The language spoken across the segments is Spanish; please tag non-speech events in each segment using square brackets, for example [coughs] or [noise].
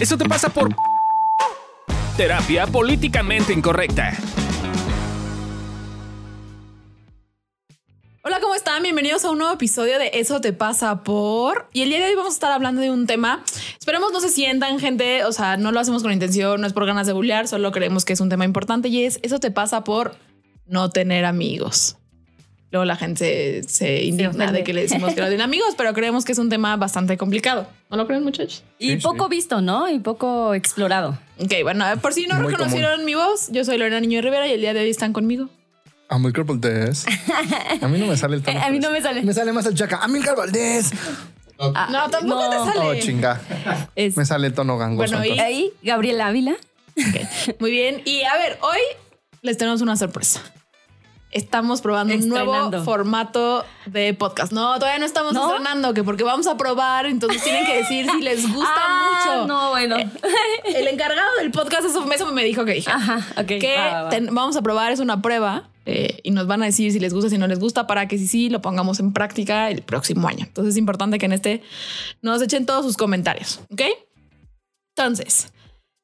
Eso te pasa por terapia políticamente incorrecta. Hola, ¿cómo están? Bienvenidos a un nuevo episodio de Eso te pasa por. Y el día de hoy vamos a estar hablando de un tema. Esperemos no se sientan, gente. O sea, no lo hacemos con intención, no es por ganas de bullear, solo creemos que es un tema importante y es Eso te pasa por no tener amigos. Luego la gente se, se indigna de que le decimos que no tienen amigos, pero creemos que es un tema bastante complicado. ¿No lo creen, muchachos? Y Sí, poco visto, ¿no? Y poco explorado. Ok, bueno, por si no Muy reconocieron mi voz, yo soy Lorena Niño Rivera y el día de hoy están conmigo. Amilcar Valdés. A mí no me sale el [laughs] tono. A mí no me sale. Me sale más el chaca. Amilcar Valdés. Ah, no, tampoco no. te sale. Oh, chinga. Es- Me sale el tono gangoso. Bueno, y- ahí, Gabriela Ávila. Muy bien. Y a ver, hoy les tenemos una sorpresa. Estamos probando un nuevo formato de podcast. No, todavía no estamos ¿No? estrenando, que porque vamos a probar, entonces tienen que decir si les gusta [laughs] Ah, mucho. No, bueno. El encargado del podcast eso, eso me dijo que dije. Ajá, ok. Que va, va, va. ten- vamos a probar, es una prueba eh, y nos van a decir si les gusta, si no les gusta, para que si sí lo pongamos en práctica el próximo año. Entonces es importante que en este nos echen todos sus comentarios, ¿ok? Entonces,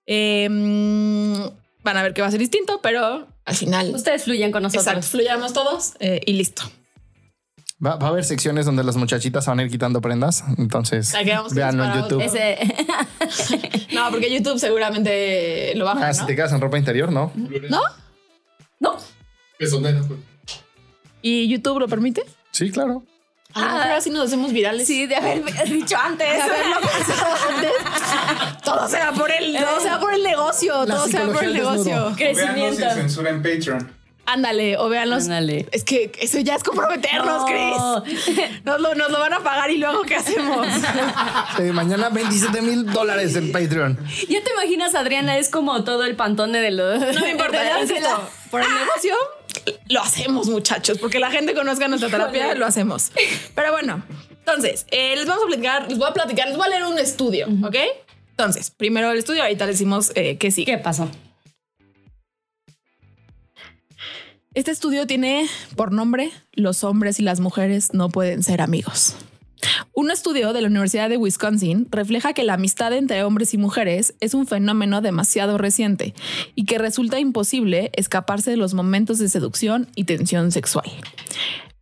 eh, mm, van a ver que va a ser distinto, pero al final, Ustedes fluyen con nosotros. exacto, fluyamos todos eh, y listo. Va, va a haber secciones donde las muchachitas se van a ir quitando prendas. Entonces, véanlo en. YouTube. Ese. No, porque YouTube seguramente lo baja, Ah, ¿no? si te quedas en ropa interior, ¿no? ¿No? no. ¿Y YouTube lo permite? Sí, claro. A lo mejor así nos hacemos virales. Sí, de haber [laughs] dicho antes. de haberlo pensado antes. Todo sea por el, todo sea por el negocio, La todo sea por el negocio. Crecimiento. sin censura en Patreon. Ándale, o véanlos. Ándale. Es que eso ya es comprometernos, No. Chris. Nos lo, nos lo van a pagar y luego ¿qué hacemos? Eh, mañana 27 mil dólares en Patreon. Ya te imaginas, Adriana, es como todo el pantone de los. No me importa, por el negocio lo hacemos, muchachos, porque la gente conozca nuestra terapia, lo hacemos. Pero bueno, entonces, eh, les vamos a platicar, les voy a platicar, les voy a leer un estudio, ¿ok? Entonces, primero el estudio, ahorita le decimos eh, que sí. ¿Qué pasó? Este estudio tiene por nombre Los hombres y las mujeres no pueden ser amigos. Un estudio de la Universidad de Wisconsin refleja que la amistad entre hombres y mujeres es un fenómeno demasiado reciente y que resulta imposible escaparse de los momentos de seducción y tensión sexual.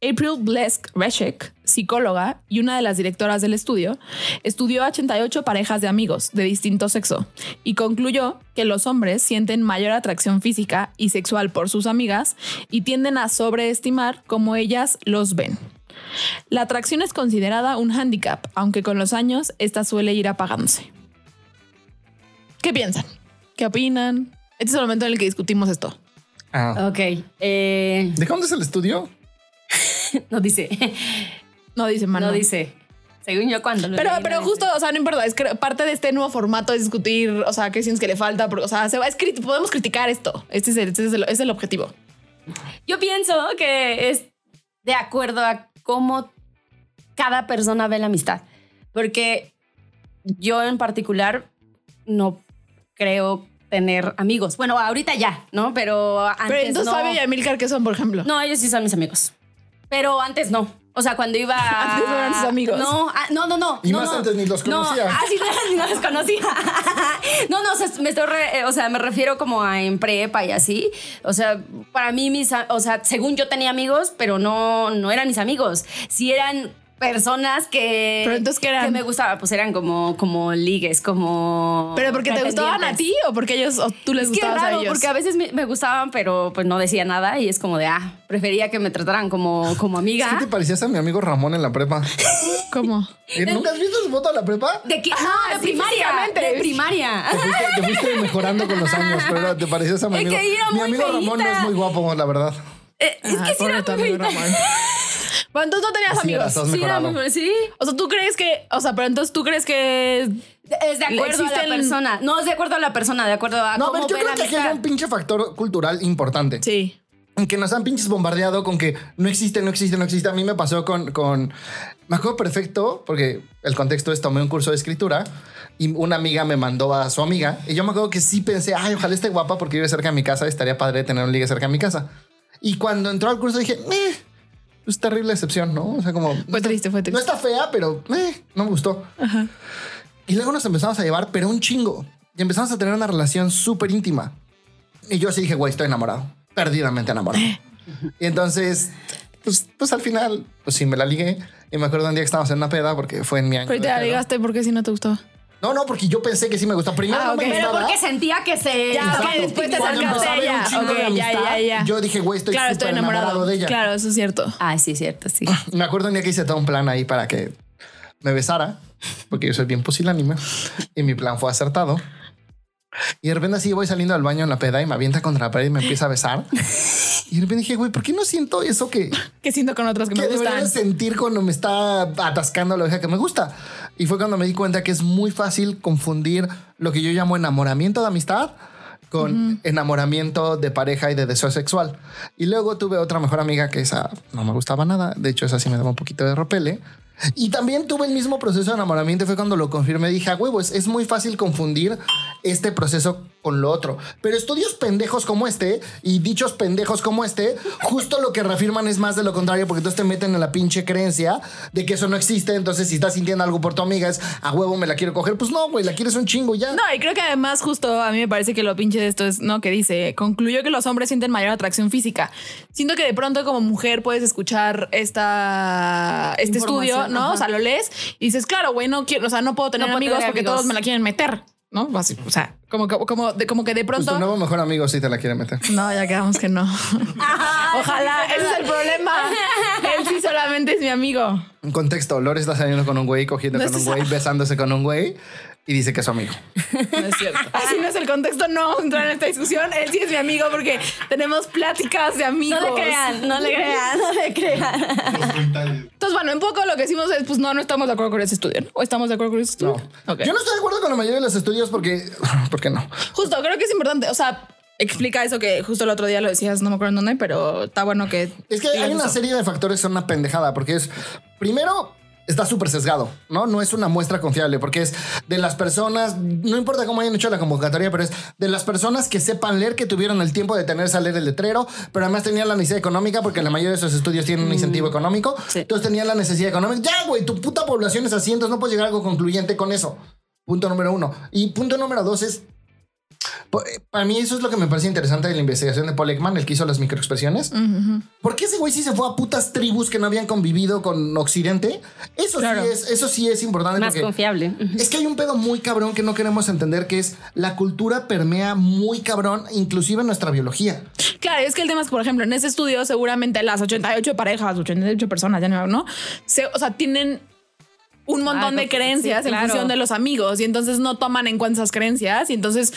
April Blesk Reshek, psicóloga y una de las directoras del estudio, estudió a 88 parejas de amigos de distinto sexo y concluyó que los hombres sienten mayor atracción física y sexual por sus amigas y tienden a sobreestimar cómo ellas los ven. La atracción es considerada un hándicap, aunque con los años esta suele ir apagándose. ¿Qué piensan? ¿Qué opinan? Este es el momento en el que discutimos esto. Ah. Ok. Eh, ¿De dónde es el estudio? [laughs] no dice. No dice mano. No dice. Según yo, cuando lo Pero, leí, pero justo, o sea, no importa, es que parte de este nuevo formato es discutir, o sea, qué sientes que le falta, porque, o sea, se va a escribir, podemos criticar esto. Este es el, este es el, es el objetivo. Yo pienso que es de acuerdo a cómo cada persona ve la amistad. Porque yo en particular no creo tener amigos. Bueno, ahorita ya, ¿no? Pero antes Pero entonces no. Fabio y Amilcar, ¿qué son, por ejemplo? No, ellos sí son mis amigos. Pero antes no. O sea, cuando iba. [laughs] Antes no eran tus amigos. No, ah, no, no, no. Y no, más no. antes ni los conocía. No, ah, sí, [laughs] ni no los conocía. [laughs] no, no, o sea, me estoy re- eh, o sea, me refiero como a en prepa y así. O sea, para mí, mis, o sea, según yo tenía amigos, pero no, no eran mis amigos. Sí eran personas que. Pero entonces, ¿qué eran? Que me gustaban, pues eran como, como ligues, como. ¿Pero porque te gustaban a ti o porque ellos, o tú les Es que gustabas raro, a ellos? porque a veces me, me gustaban, pero pues no decía nada y es como de, ah, prefería que me trataran como, como amiga. ¿Qué te parecías a mi amigo Ramón en la prepa? ¿Cómo? ¿Eh, ¿Nunca has visto su foto de la prepa? ¿De qué? No, de primaria. De primaria. Te fuiste, te fuiste mejorando con los años, pero te parecías a mi Es amigo. que mi muy amigo Ramón no es muy guapo, la verdad. Eh, es que sí era tu muy. [laughs] Bueno, entonces no tenías amigos. Sí, era sí. O sea, ¿tú crees que, o sea, pero entonces tú crees que Es de acuerdo a la persona. No, es de acuerdo a la persona, de acuerdo a No, cómo pero yo creo que aquí hay un pinche factor cultural importante. sí? En que nos han pinches bombardeado con que no existe, no existe, no existe. A mí me pasó con, con... Me acuerdo perfecto, porque el contexto es tomé un curso de escritura y una amiga me mandó a su amiga. Y yo me acuerdo que sí pensé, ay, ojalá esté guapa porque vive cerca de mi casa. Estaría padre tener un ligue cerca de mi casa. Y cuando entró al curso dije, eh, es terrible excepción, ¿no? O sea, como... Fue triste, fue No triste. está fea, pero eh, no me gustó. Y luego nos empezamos a llevar, pero un chingo. Y empezamos a tener una relación súper íntima. Y yo sí dije, güey, estoy enamorado. Perdidamente enamorado. y entonces, pues, pues al final, pues sí, me la ligué. Y me acuerdo un día que estábamos en una peda porque fue en mi año. Pero te la ligaste porque si no te gustó. No, no, porque yo pensé que sí me gustaba. Primero Ah, no me ok. Pero porque sentía que se. Ya, después te acercaste a ella. de ya, ya, ya. Yo dije, güey, estoy Claro, estoy enamorado. de ella. Claro, eso es cierto. Ah, sí, cierto, sí. [laughs] Me acuerdo un día que hice todo un plan ahí para que me besara, porque yo soy bien pusilánime y mi plan fue acertado. Y de repente así voy saliendo del baño en la peda y me avienta contra la pared y me empieza a besar. [laughs] Y de repente dije, güey, ¿por qué no siento eso que, [laughs] Que siento con otras que que me gustan. sentir cuando me está atascando la oreja que me gusta? Y fue cuando me di cuenta que es muy fácil confundir lo que yo llamo enamoramiento de amistad con enamoramiento de pareja y de deseo sexual. Y luego tuve otra mejor amiga que esa no me gustaba nada. De hecho, esa sí me daba un poquito de repele. Y también tuve el mismo proceso de enamoramiento. Fue cuando lo confirmé. Dije, a huevo, es, es muy fácil confundir este proceso con lo otro. Pero estudios pendejos como este y dichos pendejos como este, justo lo que reafirman es más de lo contrario, porque entonces te meten en la pinche creencia de que eso no existe. Entonces, si estás sintiendo algo por tu amiga, es a huevo, me la quiero coger. Pues no, güey, la quieres un chingo y ya. No, y creo que además justo a mí me parece que lo pinche de esto es, ¿no? Que dice, concluyó que los hombres sienten mayor atracción física. Siento que de pronto como mujer puedes escuchar esta, este estudio, ¿no? ajá. O sea, lo lees y dices, claro, güey, no quiero, o sea, no puedo tener No puedo amigos tener porque amigos. todos me la quieren meter, ¿no? Así, o sea, como que, como, de, como que de Pues tu pronto... nuevo mejor amigo sí te la quiere meter. No, ya quedamos que no. [laughs] Ojalá, ese es el problema. Él sí solamente es mi amigo. Un contexto, Lore está saliendo con un güey, cogiendo No con un güey, besándose con un güey y dice que es su amigo. No es cierto. Así no es el contexto, no entrar en esta discusión. Él sí es mi amigo porque tenemos pláticas de amigos. No le crean, no le crean, no le crean. Entonces, bueno, un poco lo que decimos es, pues no, no estamos de acuerdo con ese estudio. ¿no? ¿O estamos de acuerdo con ese estudio? No. Ok. Yo no estoy de acuerdo con la mayoría de los estudios porque, [laughs] ¿por qué no? Justo, creo que es importante. O sea, explica eso que justo el otro día lo decías, no me acuerdo en dónde, pero está bueno que. Es que hay una eso. serie de factores que son una pendejada porque es, primero, está súper sesgado, ¿no? No es una muestra confiable porque es de las personas, no importa cómo hayan hecho la convocatoria, pero es de las personas que sepan leer, que tuvieron el tiempo de tenerse a leer el letrero, pero además tenían la necesidad económica porque la mayoría de esos estudios tienen un incentivo económico. sí. Entonces tenían la necesidad económica. Ya, güey, tu puta población es así, entonces no puedes llegar a algo concluyente con eso. Punto número uno. Y punto número dos es para mí eso es lo que me parece interesante de la investigación de Paul Ekman, el que hizo las microexpresiones. ¿Por qué ese güey sí se fue a putas tribus que no habían convivido con Occidente? Eso Claro. sí es, eso sí es importante. Más porque confiable. Es que hay un pedo muy cabrón que no queremos entender, que es la cultura permea muy cabrón, inclusive en nuestra biología. Claro, es que el tema es que, por ejemplo, en ese estudio, seguramente las 88 parejas, 88 personas, ya no, ¿no? Se- o sea, tienen un montón Ah, de sí, creencias en claro. función de los amigos y entonces no toman en cuenta esas creencias y entonces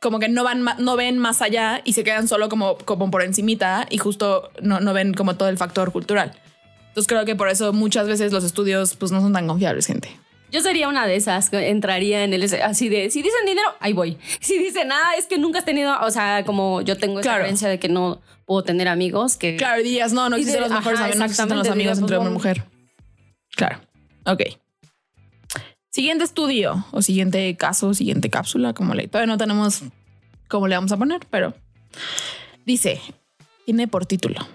como que no van no ven más allá y se quedan solo como, como por encimita y justo no, no ven como todo el factor cultural. Entonces creo que por eso muchas veces los estudios pues no son tan confiables, gente. Yo sería una de esas entraría en el así de si dicen dinero, ahí voy. [laughs] Si dicen nada, es que nunca has tenido, o sea, como yo tengo esa Claro. de que no puedo tener amigos que Claro, dirías, no, no existen los mejores amigos, no existen los amigos entre hombre y mujer. Claro. Ok. Siguiente estudio o siguiente caso, siguiente cápsula, como le todavía no tenemos cómo le vamos a poner, pero dice, tiene por título,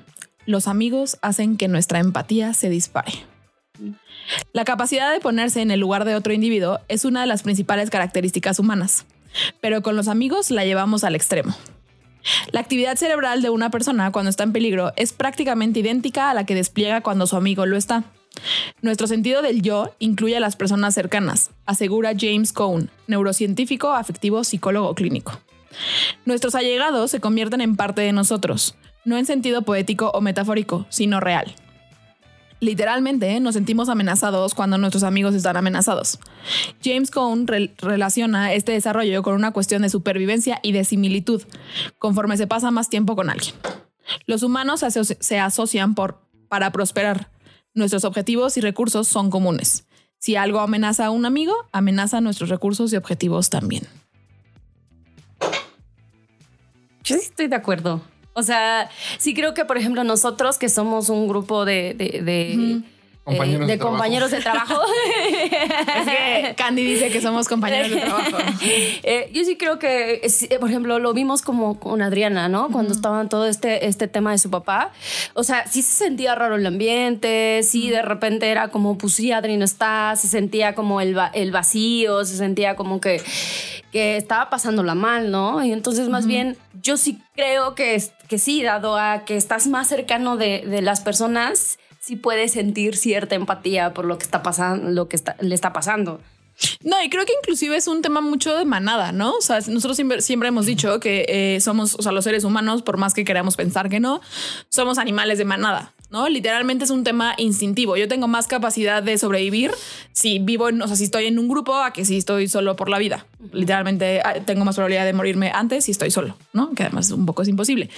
los amigos hacen que nuestra empatía se dispare. La capacidad de ponerse en el lugar de otro individuo es una de las principales características humanas, pero con los amigos la llevamos al extremo. La actividad cerebral de una persona cuando está en peligro es prácticamente idéntica a la que despliega cuando su amigo lo está. Nuestro sentido del yo incluye a las personas cercanas, asegura James Cohn, neurocientífico, afectivo, psicólogo clínico. Nuestros allegados se convierten en parte de nosotros, no en sentido poético o metafórico, sino real. Literalmente nos sentimos amenazados cuando nuestros amigos están amenazados. James Cohn re- relaciona este desarrollo con una cuestión de supervivencia y de similitud, conforme se pasa más tiempo con alguien. Los humanos se, aso- se asocian para prosperar. Nuestros objetivos y recursos son comunes. Si algo amenaza a un amigo, amenaza nuestros recursos y objetivos también. Yo sí estoy de acuerdo. O sea, sí creo que, por ejemplo, nosotros que somos un grupo de, de, de- Compañeros de, compañeros de trabajo. [laughs] Es que Candy dice que somos compañeros de trabajo. [laughs] Eh, yo sí creo que, eh, por ejemplo, lo vimos como con Adriana, ¿no? Cuando estaban todo este, este tema de su papá. O sea, sí se sentía raro el ambiente, sí de repente era como, pues sí, Adri no está, se sentía como el, va- el vacío, se sentía como que, que estaba pasándola mal, ¿no? Y entonces más bien yo sí creo que, es- que sí, dado a que estás más cercano de, de las personas, sí puedes sentir cierta empatía por lo que está pasando, lo que le está pasando. No, y creo que inclusive es un tema mucho de manada, ¿no? O sea, nosotros siempre, siempre hemos dicho que eh, somos, o sea, los seres humanos, por más que queramos pensar que no, somos animales de manada, ¿no? Literalmente es un tema instintivo. Yo tengo más capacidad de sobrevivir si vivo, en, o sea, si estoy en un grupo a que si estoy solo por la vida. Literalmente ah, tengo más probabilidad de morirme antes si estoy solo, ¿no? Que además un poco es imposible.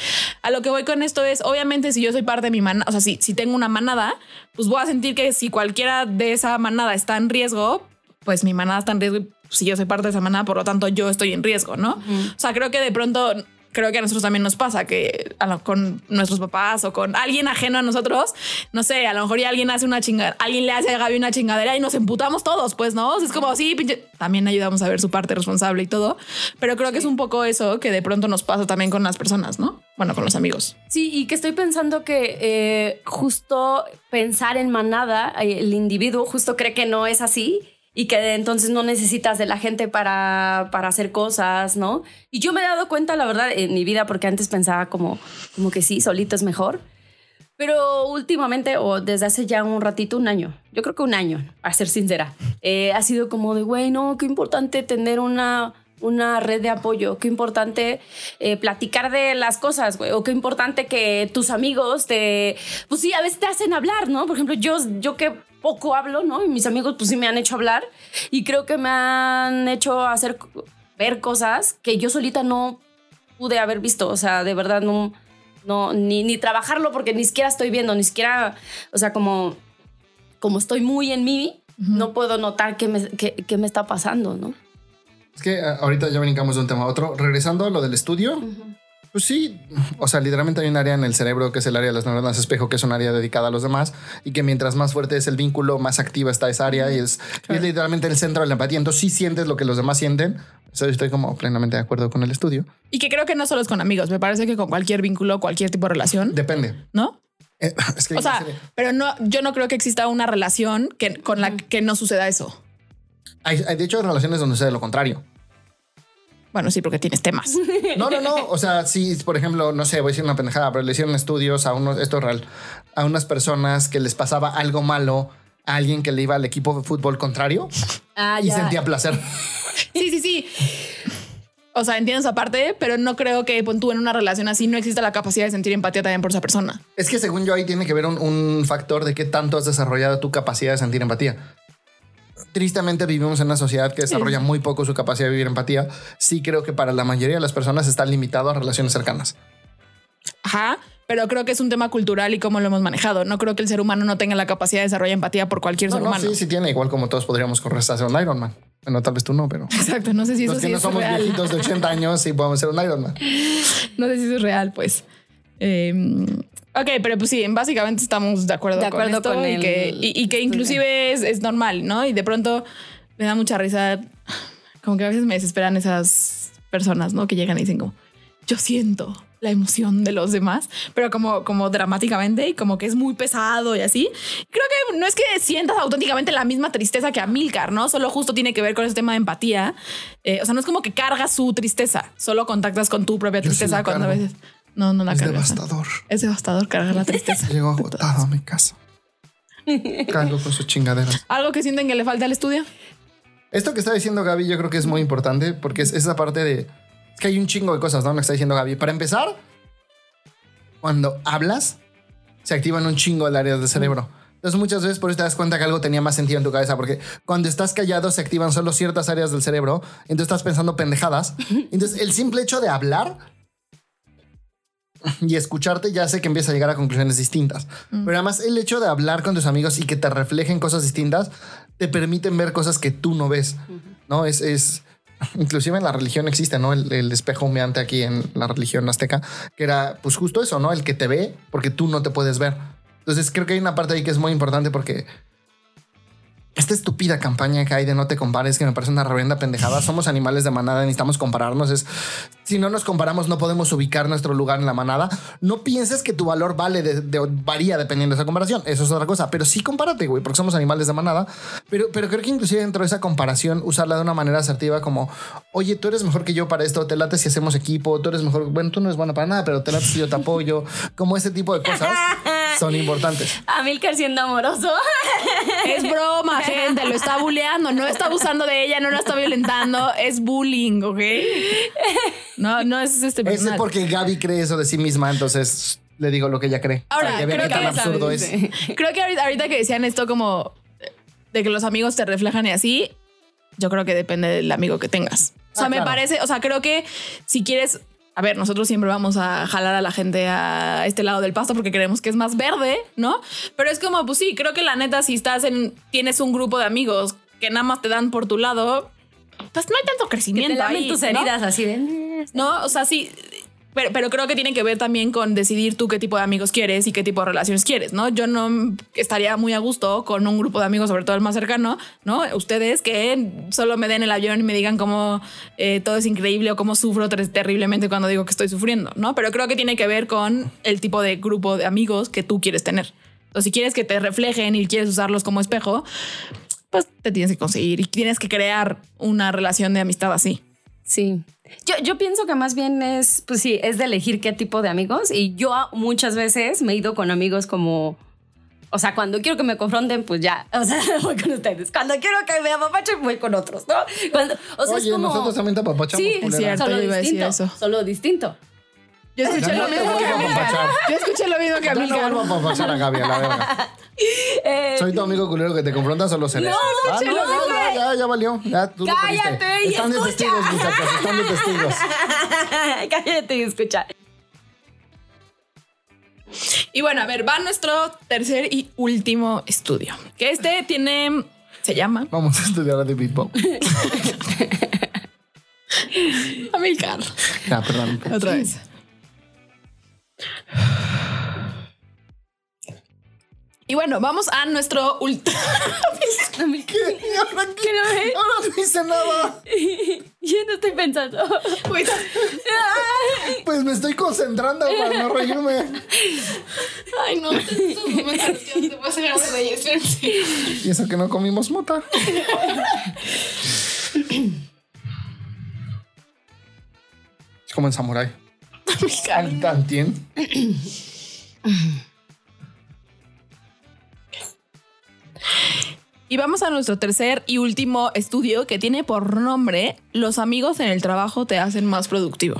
A lo que voy con esto es, obviamente, si yo soy parte de mi manada, o sea, si, si tengo una manada, pues voy a sentir que si cualquiera de esa manada está en riesgo, pues mi manada está en riesgo y si yo soy parte de esa manada, por lo tanto yo estoy en riesgo, ¿no? O sea, creo que de pronto, creo que a nosotros también nos pasa que a lo- con nuestros papás o con alguien ajeno a nosotros, no sé, a lo mejor ya alguien hace una chingada, alguien le hace a Gaby una chingadera y nos emputamos todos, pues, ¿no? O sea, es como, sí, pinche, también ayudamos a ver su parte responsable y todo, pero creo que es un poco eso que de pronto nos pasa también con las personas, ¿no? Bueno, con los amigos. Sí, y que estoy pensando que eh, justo pensar en manada, eh, el individuo justo cree que no es así y que entonces no necesitas de la gente para, para hacer cosas, ¿no? Y yo me he dado cuenta, la verdad, en mi vida, porque antes pensaba como, como que sí, solito es mejor. Pero últimamente, o desde hace ya un ratito, un año, yo creo que un año, a ser sincera, eh, ha sido como de, güey, no, qué importante tener una, una red de apoyo, qué importante eh, platicar de las cosas, güey, o qué importante que tus amigos te, pues sí, a veces te hacen hablar, ¿no? Por ejemplo, yo, yo que poco hablo, ¿no? Y mis amigos, pues sí me han hecho hablar y creo que me han hecho hacer, ver cosas que yo solita no pude haber visto, o sea, de verdad no, no, ni, ni trabajarlo porque ni siquiera estoy viendo, ni siquiera, o sea, como, como estoy muy en mí, no puedo notar qué me, qué, qué me está pasando, ¿no? Es que ah, ahorita ya brincamos de un tema a otro. Regresando a lo del estudio, pues sí, o sea, literalmente hay un área en el cerebro que es el área de las neuronas espejo, que es un área dedicada a los demás y que mientras más fuerte es el vínculo, más activa está esa área y es, y es literalmente el centro de la empatía. Entonces sí sientes lo que los demás sienten. Eso estoy como plenamente de acuerdo con el estudio. Y que creo que no solo es con amigos, me parece que con cualquier vínculo, cualquier tipo de relación, Depende. ¿no? Eh, [laughs] es que O sea, pero no, yo no creo que exista una relación que, con la que no suceda eso. hay, hay- de hecho relaciones donde sucede lo contrario. Bueno, sí, porque tienes temas. [laughs] No, no, no. O sea, sí, por ejemplo, no sé, voy a decir una pendejada, pero le hicieron estudios a unos, esto es real, a unas personas que les pasaba algo malo a alguien que le iba al equipo de fútbol contrario Ah, y sentía placer. [laughs] Sí, sí, sí. O sea, entiendo esa parte, pero no creo que pon tú en una relación así no exista la capacidad de sentir empatía también por esa persona. Es que según yo ahí tiene que ver un, un factor de qué tanto has desarrollado tu capacidad de sentir empatía. Tristemente vivimos en una sociedad que desarrolla muy poco su capacidad de vivir empatía. Sí creo que para la mayoría de las personas está limitado a relaciones cercanas. Ajá. Pero creo que es un tema cultural y cómo lo hemos manejado. No creo que el ser humano no tenga la capacidad de desarrollar empatía por cualquier No, ser no, humano. sí, sí tiene, igual como todos podríamos correr hasta hacer un Ironman. Bueno, tal vez tú no, pero... [laughs] Exacto. No sé si eso Los que sí no es somos real. viejitos de 80 años sí podemos ser un Ironman. [laughs] No sé si eso es real, pues. Eh, ok, pero pues sí, básicamente estamos de acuerdo, De acuerdo con esto con y, el que, y, y que inclusive es, es normal, ¿no? Y de pronto me da mucha risa, como que a veces me desesperan esas personas, ¿no? Que llegan y dicen como, yo siento la emoción de los demás, pero como, como dramáticamente y como que es muy pesado y así. Creo que no es que sientas auténticamente la misma tristeza que a Milcar, ¿no? Solo justo tiene que ver con ese tema de empatía. Eh, o sea, no es como que cargas su tristeza, solo contactas con tu propia tristeza cuando a veces... No, no la Es cargas. devastador. Es devastador cargar la tristeza. Llego agotado a mi casa. Cargo con sus chingaderas. ¿Algo que sienten que le falta al estudio? Esto que está diciendo Gaby yo creo que es muy importante porque es esa parte de... Es que hay un chingo de cosas, ¿no? Lo que está diciendo Gaby. Para empezar, cuando hablas, se activan un chingo el áreas del cerebro. Entonces muchas veces por eso te das cuenta que algo tenía más sentido en tu cabeza, porque cuando estás callado se activan solo ciertas áreas del cerebro, entonces estás pensando pendejadas. Entonces el simple hecho de hablar [laughs] y escucharte ya hace que empieza a llegar a conclusiones distintas. Pero además el hecho de hablar con tus amigos y que te reflejen cosas distintas te permiten ver cosas que tú no ves. ¿No? Es, es inclusive en la religión existe, ¿no? El, el espejo humeante aquí en la religión azteca, que era pues justo eso, ¿no? El que te ve porque tú no te puedes ver. Entonces creo que hay una parte ahí que es muy importante porque esta estúpida campaña que hay de no te compares, que me parece una reverenda pendejada. Somos animales de manada, necesitamos compararnos. Es si no nos comparamos, no podemos ubicar nuestro lugar en la manada. No pienses que tu valor vale de, de- varía dependiendo de esa comparación. Eso es otra cosa, pero sí compárate, güey, porque somos animales de manada. Pero, pero creo que inclusive dentro de esa comparación, usarla de una manera asertiva, como oye, tú eres mejor que yo para esto, te late si hacemos equipo, tú eres mejor. Bueno, tú no eres buena para nada, pero te late si yo te apoyo. Como ese tipo de cosas [laughs] son importantes. Amilcar siendo amoroso. Es broma, gente. Lo está bulleando. No está abusando de ella, no la está violentando. Es bullying, ¿ok? No, no es este Es personal. porque Gaby cree eso de sí misma, entonces le digo lo que ella cree. Ahora, para que creo qué tan que- absurdo es. [laughs] Creo que ahorita, ahorita que decían esto como de que los amigos te reflejan y así, yo creo que depende del amigo que tengas. O sea, Ah, me claro. parece, o sea, creo que si quieres, a ver, nosotros siempre vamos a jalar a la gente a este lado del pasto porque creemos que es más verde, ¿no? Pero es como, pues sí, creo que la neta, si estás en, tienes un grupo de amigos que nada más te dan por tu lado, pues no hay tanto Que crecimiento te lamen ahí, tus ¿no? heridas así de. "Eh, No, o sea, sí. Pero, creo que tiene que ver también con decidir tú qué tipo de amigos quieres y qué tipo de relaciones quieres, ¿no? Yo no estaría muy a gusto con un grupo de amigos, sobre todo el más cercano, ¿no? Ustedes que solo me den el avión y me digan cómo eh, todo es increíble o cómo sufro ter- terriblemente cuando digo que estoy sufriendo, ¿no? Pero creo que tiene que ver con el tipo de grupo de amigos que tú quieres tener. Entonces, si quieres que te reflejen y quieres usarlos como espejo, pues te tienes que conseguir y tienes que crear una relación de amistad así. Sí. Yo, yo pienso que más bien es, pues sí, es de elegir qué tipo de amigos. Y yo muchas veces me he ido con amigos como. O sea, cuando quiero que me confronten, pues ya, [laughs] o sea, voy con ustedes. Cuando quiero que me apapachen, voy con otros, ¿no? Cuando, o sea, Oye, es como... nosotros también te apapachamos. Sí, es cierto. Solo yo iba a decir distinto, eso. solo distinto. Yo escuché lo no mismo que a Amilcar. Yo escuché lo mismo que Ya no Amilcar. vuelvo a apapachar a Gaby, a la verga. [laughs] Eh, Soy tu amigo culero que te confronta, solo seré. No, Ah, Chelo, ya, ya, ya, ya valió. Ya, tú lo Cállate y Están de escucha. testigos, muchachos. Están de testigos. [laughs] Cállate y escucha. Y bueno, a ver, va nuestro tercer y último estudio. Que este tiene. Se llama Vamos a estudiar a David Bowie. Amilcar. Ya, perdón. Otra vez. Y bueno, vamos a nuestro último. [laughs] ¿Qué? ¿Y ahora qué? Ahora no hice nada. [laughs] Yo no estoy pensando. Pues me estoy concentrando para no reírme. Ay, no. No te puedes sacar de reír. Y eso que no comimos mota. [laughs] Es como en Samurai. Tantien. Y vamos a nuestro tercer y último estudio que tiene por nombre Los amigos en el trabajo te hacen más productivo.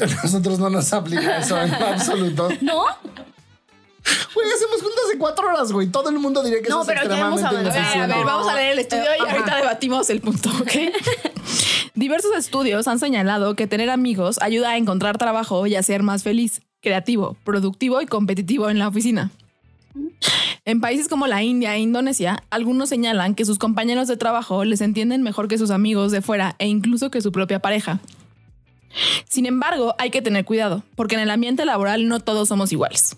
A nosotros no nos aplica eso en absoluto. ¿No? Güey, hacemos juntas de cuatro horas, güey. Todo el mundo diría que No, eso es pero aquí vamos a extremadamente ver, A ver, a ver, vamos a leer el estudio y ahorita debatimos el punto, ¿ok? [laughs] Diversos estudios han señalado que tener amigos ayuda a encontrar trabajo y a ser más feliz, creativo, productivo y competitivo en la oficina. En países como la India e Indonesia, algunos señalan que sus compañeros de trabajo les entienden mejor que sus amigos de fuera e incluso que su propia pareja. Sin embargo, hay que tener cuidado, porque en el ambiente laboral no todos somos iguales.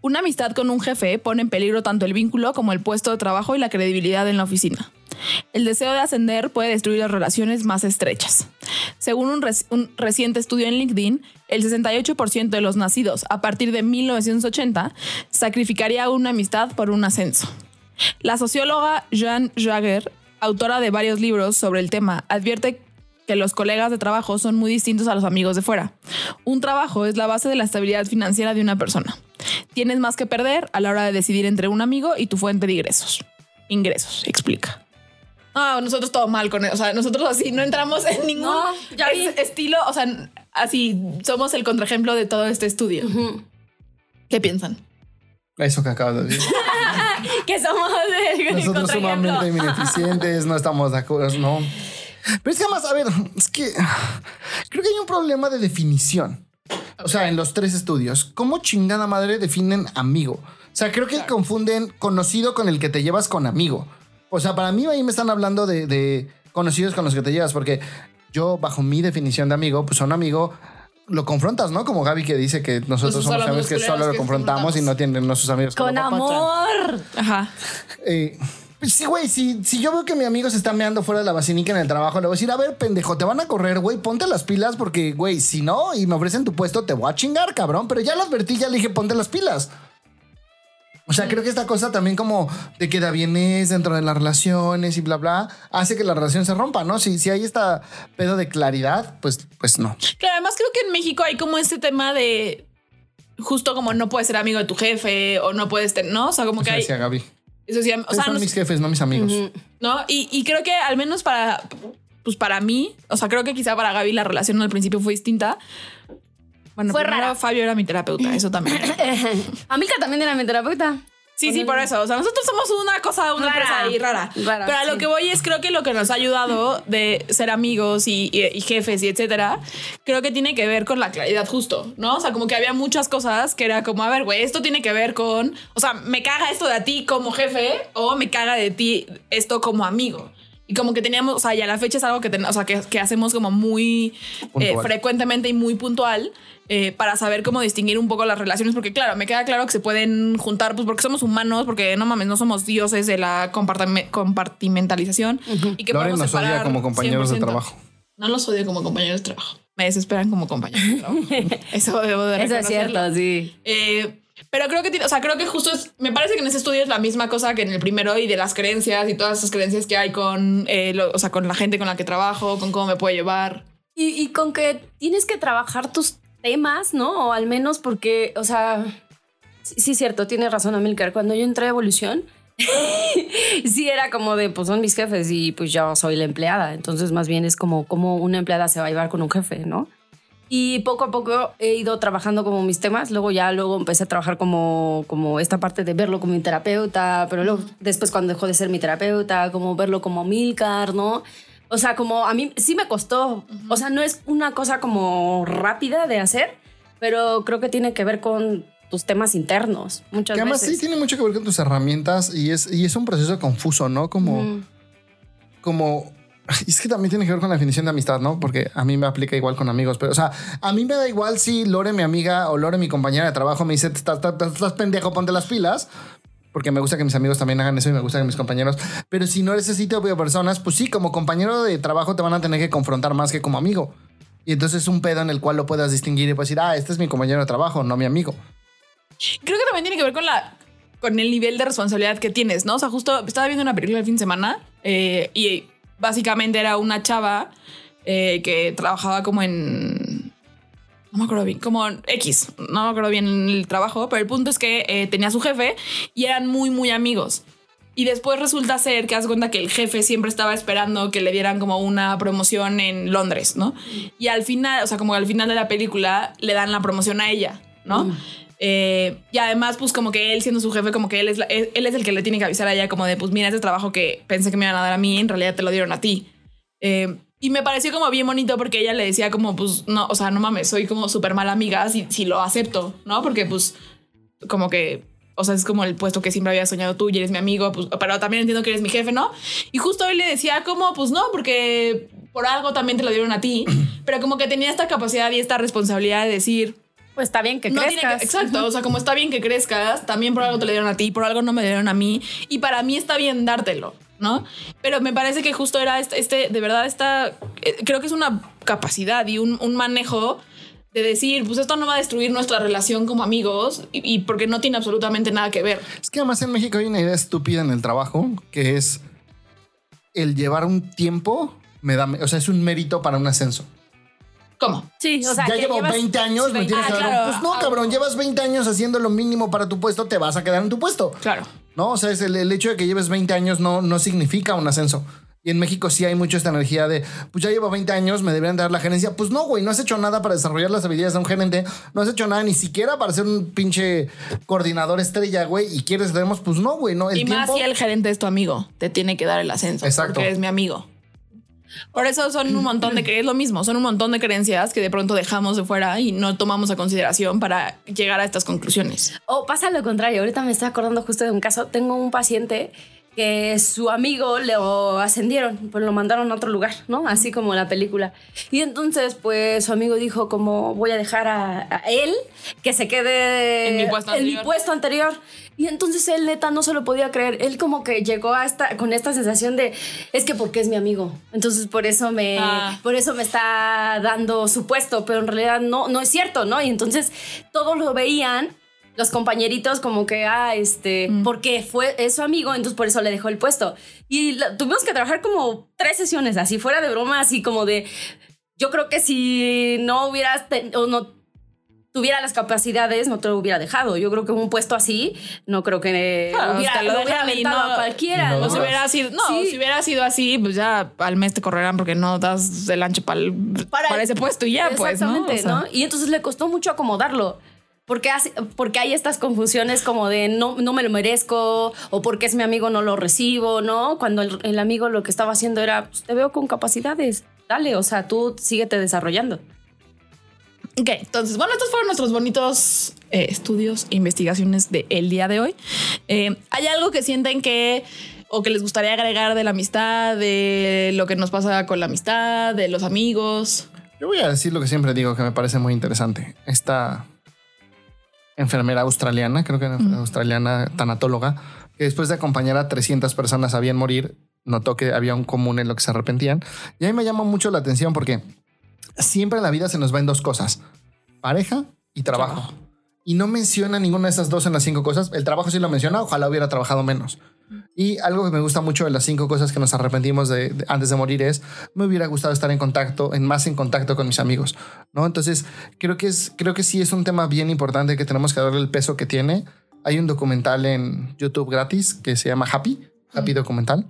Una amistad con un jefe pone en peligro tanto el vínculo como el puesto de trabajo y la credibilidad en la oficina. El deseo de ascender puede destruir las relaciones más estrechas. Según un, reci- un reciente estudio en LinkedIn, el 68% de los nacidos a partir de 1980 sacrificaría una amistad por un ascenso. La socióloga Jean Jager, autora de varios libros sobre el tema, advierte que los colegas de trabajo son muy distintos a los amigos de fuera. Un trabajo es la base de la estabilidad financiera de una persona. Tienes más que perder a la hora de decidir entre un amigo y tu fuente de ingresos. Ingresos, explica. Ah, nosotros todo mal con eso. O sea, nosotros así no entramos en ningún No, ya vi. es- estilo. O sea, así somos el contraejemplo de todo este estudio. ¿Qué piensan? Eso que acabas de decir. [laughs] Que somos el Nosotros contraejemplo. sumamente [laughs] ineficientes, no estamos de acuerdo, no. Pero es que además, a ver, es que creo que hay un problema de definición. O sea, en los tres estudios, ¿cómo chingada madre definen amigo? O sea, creo que confunden conocido con el que te llevas con amigo. O sea, para mí ahí me están hablando de, de conocidos con los que te llevas, porque yo, bajo mi definición de amigo, pues a un amigo lo confrontas, ¿no? Como Gaby que dice que nosotros Pues somos amigos que amigos solo lo que confrontamos y no tienen nuestros amigos que Con amor. Ajá. Eh, pues sí, güey, si, si yo veo que mi amigo se está meando fuera de la vacinica en el trabajo, le voy a decir, a ver, pendejo, te van a correr, güey, ponte las pilas porque, güey, si no y me ofrecen tu puesto, te voy a chingar, cabrón. Pero ya lo advertí, ya le dije, ponte las pilas. O sea, creo que esta cosa también como de queda bien es dentro de las relaciones y bla, bla, hace que la relación se rompa, ¿no? Si, si hay esta pedo de claridad, pues, pues no. Claro, además creo que en México hay como este tema de justo como no puedes ser amigo de tu jefe o no puedes tener, ¿no? O sea, como que hay. Gaby. Eso sí, o sea, son no, mis jefes, no mis amigos. ¿no? Y, y creo que al menos para, pues para mí, o sea, creo que quizá para Gaby la relación al principio fue distinta. Bueno, Fue rara. Fabio era mi terapeuta, eso también. [coughs] Amiga también era mi terapeuta. Sí, sí, por eso. O sea, nosotros somos una cosa, una Rara. empresa ahí rara. Rara, Pero a lo sí. que voy es, creo que lo que nos ha ayudado de ser amigos y, y- y jefes y etcétera, creo que tiene que ver con la claridad justo, ¿no? O sea, como que había muchas cosas que era como, a ver, güey, esto tiene que ver con, o sea, me caga esto de a ti como jefe o me caga de ti esto como amigo. Y como que teníamos, o sea, y a la fecha es algo que, ten- o sea, que, que hacemos como muy eh, frecuentemente y muy puntual eh, para saber cómo distinguir un poco las relaciones. Porque, claro, me queda claro que se pueden juntar, pues porque somos humanos, porque no mames, no somos dioses de la compartime- compartimentalización. Y que podemos nos odia como compañeros de 100%. trabajo. No los odio como compañeros de trabajo. Me desesperan como compañeros de trabajo. [laughs] Eso debo de Eso es cierto, sí. Eh, pero creo que o sea, creo que justo es, me parece que en ese estudio es la misma cosa que en el primero y de las creencias y todas esas creencias que hay con, eh, o sea, con la gente con la que trabajo, con cómo me puede llevar. Y, y con que tienes que trabajar tus temas, ¿no? O al menos porque, o sea, sí, cierto, tiene razón Amilcar. Cuando yo entré a Evolución, [laughs] sí era como de, pues son mis jefes y pues yo soy la empleada. Entonces más bien es como, como una empleada se va a llevar con un jefe, ¿no? Y poco a poco he ido trabajando como mis temas. Luego ya luego empecé a trabajar como, como esta parte de verlo como mi terapeuta, pero luego después cuando dejó de ser mi terapeuta, como verlo como Milcar, ¿no? O sea, como a mí sí me costó. O sea, no es una cosa como rápida de hacer, pero creo que tiene que ver con tus temas internos muchas Que además veces. sí tiene mucho que ver con tus herramientas y es, y es un proceso confuso, ¿no? Como, como, [laughs] es que también tiene que ver con la definición de amistad, ¿no? Porque a mí me aplica igual con amigos, pero o sea, a mí me da igual si Lore, mi amiga, o Lore, mi compañera de trabajo, me dice, estás, pendejo, ponte las pilas. Porque me gusta que mis amigos también hagan eso y me gusta que mis compañeros. Pero si no eres ese tipo de personas, pues sí, como compañero de trabajo te van a tener que confrontar más que como amigo. Y entonces es un pedo en el cual lo puedas distinguir y puedes decir, ah, este es mi compañero de trabajo, no mi amigo. Creo que también tiene que ver con la con el nivel de responsabilidad que tienes, ¿no? O sea, justo estaba viendo una película el fin de semana eh, y básicamente era una chava eh, que trabajaba como en no me acuerdo bien, como en X, no me acuerdo bien el trabajo, pero el punto es que eh, tenía a su jefe y eran muy, muy amigos. Y después resulta ser que haz cuenta que el jefe siempre estaba esperando que le dieran como una promoción en Londres, ¿no? Y al final, o sea, como al final de la película le dan la promoción a ella, ¿no? Eh, y además, pues como que él siendo su jefe, como que él es, la- él, es el que le tiene que avisar a ella como de, pues mira, ese trabajo que pensé que me iban a dar a mí, en realidad te lo dieron a ti. Eh, y me pareció como bien bonito porque ella le decía como, pues no, o sea, no mames, soy como súper mala amiga si, si lo acepto, ¿no? Porque pues como que, o sea, es como el puesto que siempre había soñado tú y eres mi amigo, pues, pero también entiendo que eres mi jefe, ¿no? Y justo él le decía como, pues no, porque por algo también te lo dieron a ti, [clears throat] pero como que tenía esta capacidad y esta responsabilidad de decir, Pues está bien que no tiene crezcas. que- exacto, o sea, como está bien que crezcas, también por algo te lo dieron a ti, por algo no me dieron a mí, y para mí está bien dártelo, ¿no? Pero me parece que justo era este, este de verdad, esta, eh, creo que es una capacidad y un, un manejo de decir, pues esto no va a destruir nuestra relación como amigos y, y porque no tiene absolutamente nada que ver. Es que además en México hay una idea estúpida en el trabajo que es el llevar un tiempo, me da, o sea, es un mérito para un ascenso. ¿Cómo? Sí, o sea, ya llevo llevas- 20 años, me 20 tienes que Ah, dar un- claro. Pues no, cabrón, llevas 20 años haciendo lo mínimo para tu puesto, te vas a quedar en tu puesto. Claro. No, o sea, es el, el hecho de que lleves 20 años no, no significa un ascenso. Y en México sí hay mucho esta energía de, pues ya llevo 20 años, me deberían dar la gerencia. Pues no, güey, no has hecho nada para desarrollar las habilidades de un gerente, no has hecho nada ni siquiera para ser un pinche coordinador estrella, güey, y quieres que demos, pues no, güey, no. El y más si el gerente es tu amigo, te tiene que dar el ascenso. Exacto. Porque es mi amigo. Por eso son un montón de [clears throat] es lo mismo, son un montón de creencias que de pronto dejamos de fuera y no tomamos a consideración para llegar a estas conclusiones. O pasa lo contrario. Ahorita me estoy acordando justo de un caso. Tengo un paciente que su amigo lo ascendieron, pues lo mandaron a otro lugar, ¿no? Así como la película. Y entonces, pues su amigo dijo como voy a dejar a, a él que se quede En mi puesto anterior. Y entonces él neta no se lo podía creer. Él como que llegó a esta, con esta sensación de es que porque es mi amigo. Entonces por eso me, Ah. por eso me está dando su puesto, pero en realidad no, no es cierto, ¿no? Y entonces todos lo veían. Los compañeritos como que, ah, este, porque fue, es su amigo, entonces por eso le dejó el puesto. Y la- tuvimos que trabajar como tres sesiones, así fuera de broma, así como de, yo creo que si no hubieras, ten- o no tuviera las capacidades, no te lo hubiera dejado. Yo creo que un puesto así, no creo que Claro, hubiera, lo lo hubiera aventado no- a cualquiera. no ¿no? si hubiera sido, no, Sí. si hubiera sido así, pues ya al mes te correrán porque no das el ancho para, para, ese puesto y ya, pues, ¿no? Exactamente, O sea, ¿no? Y entonces le costó mucho acomodarlo. Porque, hace- porque hay estas confusiones como de no, no me lo merezco o porque es mi amigo no lo recibo, ¿no? Cuando el, el amigo lo que estaba haciendo era, pues, te veo con capacidades, dale, o sea, tú síguete desarrollando. Ok, entonces, bueno, estos fueron nuestros bonitos eh, estudios e investigaciones del día de hoy. Eh, ¿Hay algo que sienten que o que les gustaría agregar de la amistad, de lo que nos pasa con la amistad, de los amigos? Yo voy a decir lo que siempre digo, que me parece muy interesante. Esta enfermera australiana, creo que era australiana, tanatóloga, que después de acompañar a 300 personas a bien morir, notó que había un común en lo que se arrepentían. Y a mí me llama mucho la atención porque siempre en la vida se nos va en dos cosas, pareja y trabajo. Trabajo. Y no menciona ninguna de esas dos en las cinco cosas. El trabajo sí lo menciona, ojalá hubiera trabajado menos. Y algo que me gusta mucho de las cinco cosas que nos arrepentimos de, de- antes de morir es, me hubiera gustado estar en contacto, en más en contacto con mis amigos, ¿no? Entonces, creo que, es, creo que sí es un tema bien importante que tenemos que darle el peso que tiene. Hay un documental en YouTube gratis que se llama Happy, Happy Documental,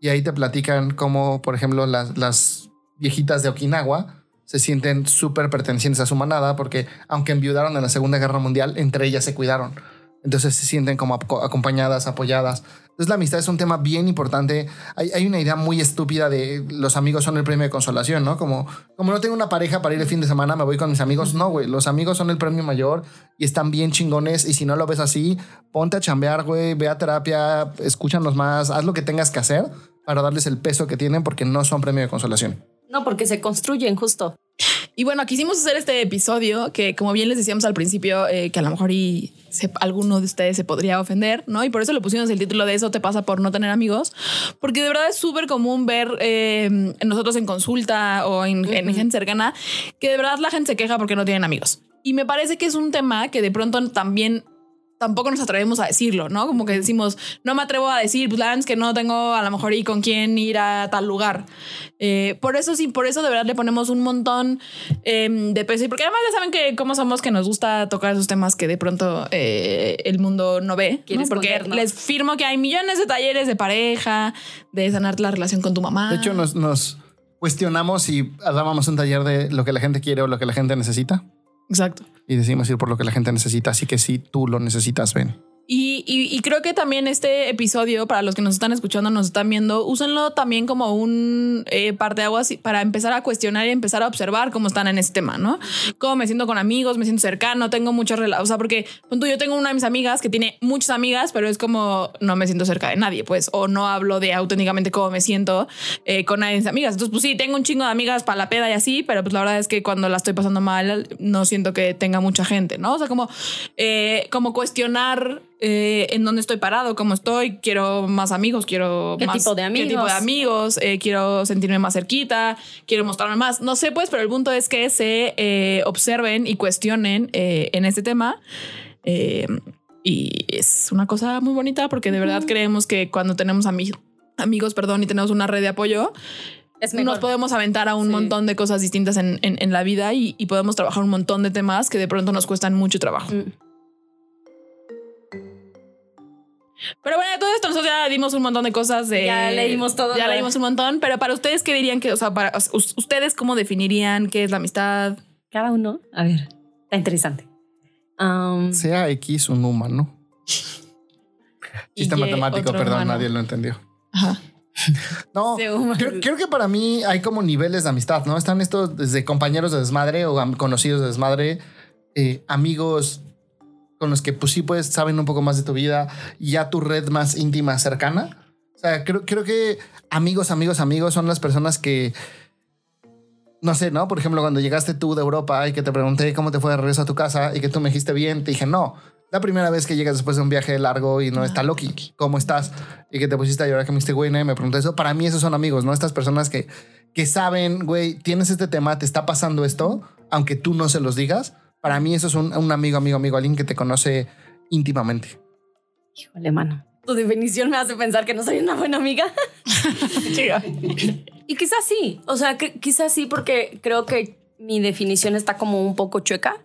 y ahí te platican cómo, por ejemplo, las, las viejitas de Okinawa se sienten súper pertenecientes a su manada porque aunque enviudaron en la Segunda Guerra Mundial, entre ellas se cuidaron. Entonces se sienten como aco- acompañadas, apoyadas. Entonces la amistad es un tema bien importante. Hay, hay una idea muy estúpida de los amigos son el premio de consolación, ¿no? Como, como no tengo una pareja para ir el fin de semana, me voy con mis amigos. No, güey, los amigos son el premio mayor y están bien chingones. Y si no lo ves así, ponte a chambear, güey, ve a terapia, escúchanos más, haz lo que tengas que hacer para darles el peso que tienen porque no son premio de consolación. No, porque se construyen justo. Y bueno, quisimos hacer este episodio que, como bien les decíamos al principio, eh, que a lo mejor y se- alguno de ustedes se podría ofender, ¿no? Y por eso le pusimos el título de Eso te pasa por no tener amigos, porque de verdad es súper común ver eh, nosotros en consulta o en, en gente cercana que de verdad la gente se queja porque no tienen amigos. Y me parece que es un tema que de pronto también tampoco nos atrevemos a decirlo, ¿no? Como que decimos, no me atrevo a decir, pues la verdad es que no tengo a lo mejor y con quién ir a tal lugar. Eh, por eso sí, por eso de verdad le ponemos un montón eh, de peso y porque además ya saben que cómo somos que nos gusta tocar esos temas que de pronto eh, el mundo no ve, ¿no? porque les firmo que hay millones de talleres de pareja, de sanar la relación con tu mamá. De hecho, nos, nos cuestionamos y dábamos un taller de lo que la gente quiere o lo que la gente necesita. Exacto. Y decidimos ir por lo que la gente necesita. Así que si tú lo necesitas, ven. Y, y- creo que también este episodio, para los que nos están escuchando, nos están viendo, úsenlo también como un eh, parteaguas para empezar a cuestionar y empezar a observar cómo están en este tema, ¿no? Cómo me siento con amigos, me siento cercano, tengo muchas relaciones. O sea, porque pon tú, yo tengo una de mis amigas que tiene muchas amigas, pero es como no me siento cerca de nadie, pues, o no hablo de auténticamente cómo me siento eh, con nadie de mis amigas. Entonces, pues sí, tengo un chingo de amigas para la peda y así, pero pues la verdad es que cuando la estoy pasando mal, no siento que tenga mucha gente, ¿no? O sea, como, eh, como cuestionar eh, en dónde estoy parado, cómo estoy, quiero más amigos, quiero ¿Qué más, tipo de qué tipo de amigos? amigos, eh, quiero sentirme más cerquita, quiero mostrarme más. No sé, pues, pero el punto es que se eh, observen y cuestionen en este tema. Y es una cosa muy bonita porque de verdad creemos que cuando tenemos ami- amigos, perdón, y tenemos una red de apoyo, nos podemos aventar a un Sí. montón de cosas distintas en, en- en la vida y, y podemos trabajar un montón de temas que de pronto nos cuestan mucho trabajo. Mm. Pero bueno, de todo esto nosotros ya dimos un montón de cosas de... Ya leímos todo Ya lo- leímos un montón, pero para ustedes, ¿qué dirían que, o sea, para us- ustedes cómo definirían qué es la amistad? Cada uno. A ver, está interesante. Um, Sea X un humano. [laughs] Chiste Y matemático, perdón, humano. nadie lo entendió. Ajá. [laughs] No, creo, creo que para mí hay como niveles de amistad, ¿no? Están estos desde compañeros de desmadre o conocidos de desmadre, eh, amigos con los que pues sí pues saben un poco más de tu vida y ya tu red más íntima cercana. O sea, creo, creo que amigos, amigos, amigos son las personas que. No sé, ¿no? Por ejemplo, cuando llegaste tú de Europa y que te pregunté cómo te fue de regreso a tu casa y que tú me dijiste bien, te dije no. La primera vez que llegas después de un viaje largo y no está Loki, ¿cómo estás? Y que te pusiste a llorar que me dijiste, güey, no, y me pregunté eso. Para mí, esos son amigos, ¿no? Estas personas que, que saben, güey, tienes este tema, te está pasando esto, aunque tú no se los digas. Para mí, eso es un, un amigo, amigo, amigo, alguien que te conoce íntimamente. Híjole, mano. Tu definición me hace pensar que no soy una buena amiga. [laughs] y quizás sí, o sea, que, quizás sí, porque creo que mi definición está como un poco chueca,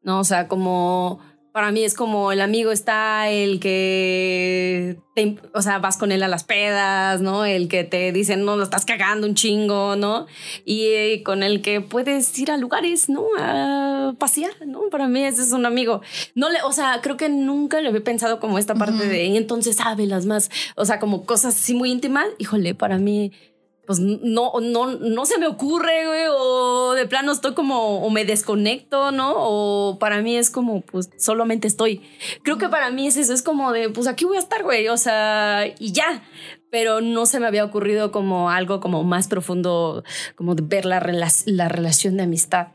¿no? O sea, como para mí es como el amigo está el que, te, o sea, vas con él a las pedas, ¿no? El que te dicen, no, lo estás cagando un chingo, ¿no? Y eh, con el que puedes ir a lugares, ¿no? A pasear, ¿no? Para mí ese es un amigo. No le, o sea, creo que nunca le había pensado como esta parte de, y entonces sabe las más, o sea, como cosas así muy íntimas. Híjole, para mí pues no, no, no se me ocurre, güey, o de plano estoy como, o me desconecto, ¿no? O para mí es como, pues solamente estoy. Creo que para mí es eso, es como de, pues aquí voy a estar, güey, o sea, y ya. Pero no se me había ocurrido como algo como más profundo, como de ver la, la relación de amistad.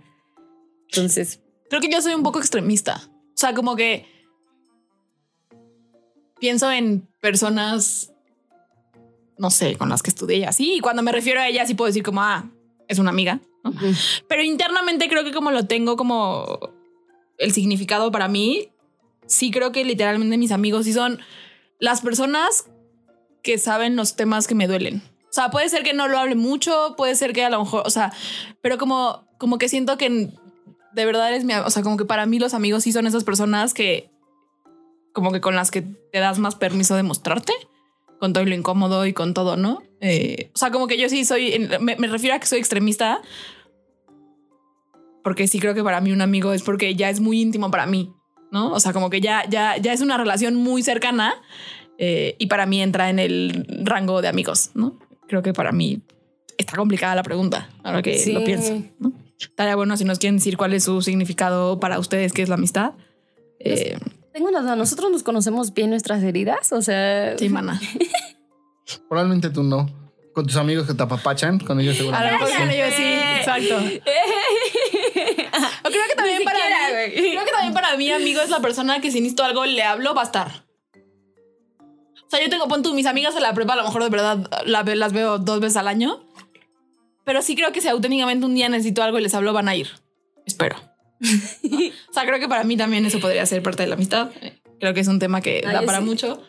Entonces. Creo que yo soy un poco extremista. O sea, como que pienso en personas no sé, con las que estudié y así. Y cuando me refiero a ella, sí puedo decir como, ah, es una amiga. Pero internamente creo que como lo tengo como el significado para mí, sí creo que literalmente mis amigos sí son las personas que saben los temas que me duelen. O sea, puede ser que no lo hable mucho, puede ser que a lo mejor, o sea, pero como, como que siento que de verdad es mi, o sea, como que para mí los amigos sí son esas personas que, como que con las que te das más permiso de mostrarte con todo lo incómodo y con todo, ¿no? Eh, o sea, como que yo sí soy, me, refiero a que soy extremista, porque sí creo que para mí un amigo es porque ya es muy íntimo para mí, ¿no? O sea, como que ya, ya, ya es una relación muy cercana eh, y para mí entra en el rango de amigos, ¿no? Creo que para mí está complicada la pregunta, ahora que lo pienso, ¿no? Estaría bueno si nos quieren decir cuál es su significado para ustedes, qué es la amistad. Eh, tengo una duda. ¿Nosotros nos conocemos bien nuestras heridas? O sea. Sí, mana. [laughs] Probablemente tú no. Con tus amigos que te apapachan, con ellos seguramente. A lo mejor sí, sí, exacto. creo que también para mí, creo que también para mí, amigo, es la persona que si necesito algo le hablo, va a estar. O sea, yo tengo, pon tú, mis amigas de la prepa, a lo mejor de verdad las veo dos veces al año. Pero sí creo que si auténticamente un día necesito algo y les hablo, van a ir. Espero. [laughs] O sea, creo que para mí también eso podría ser parte de la amistad. Creo que es un tema que da para mucho.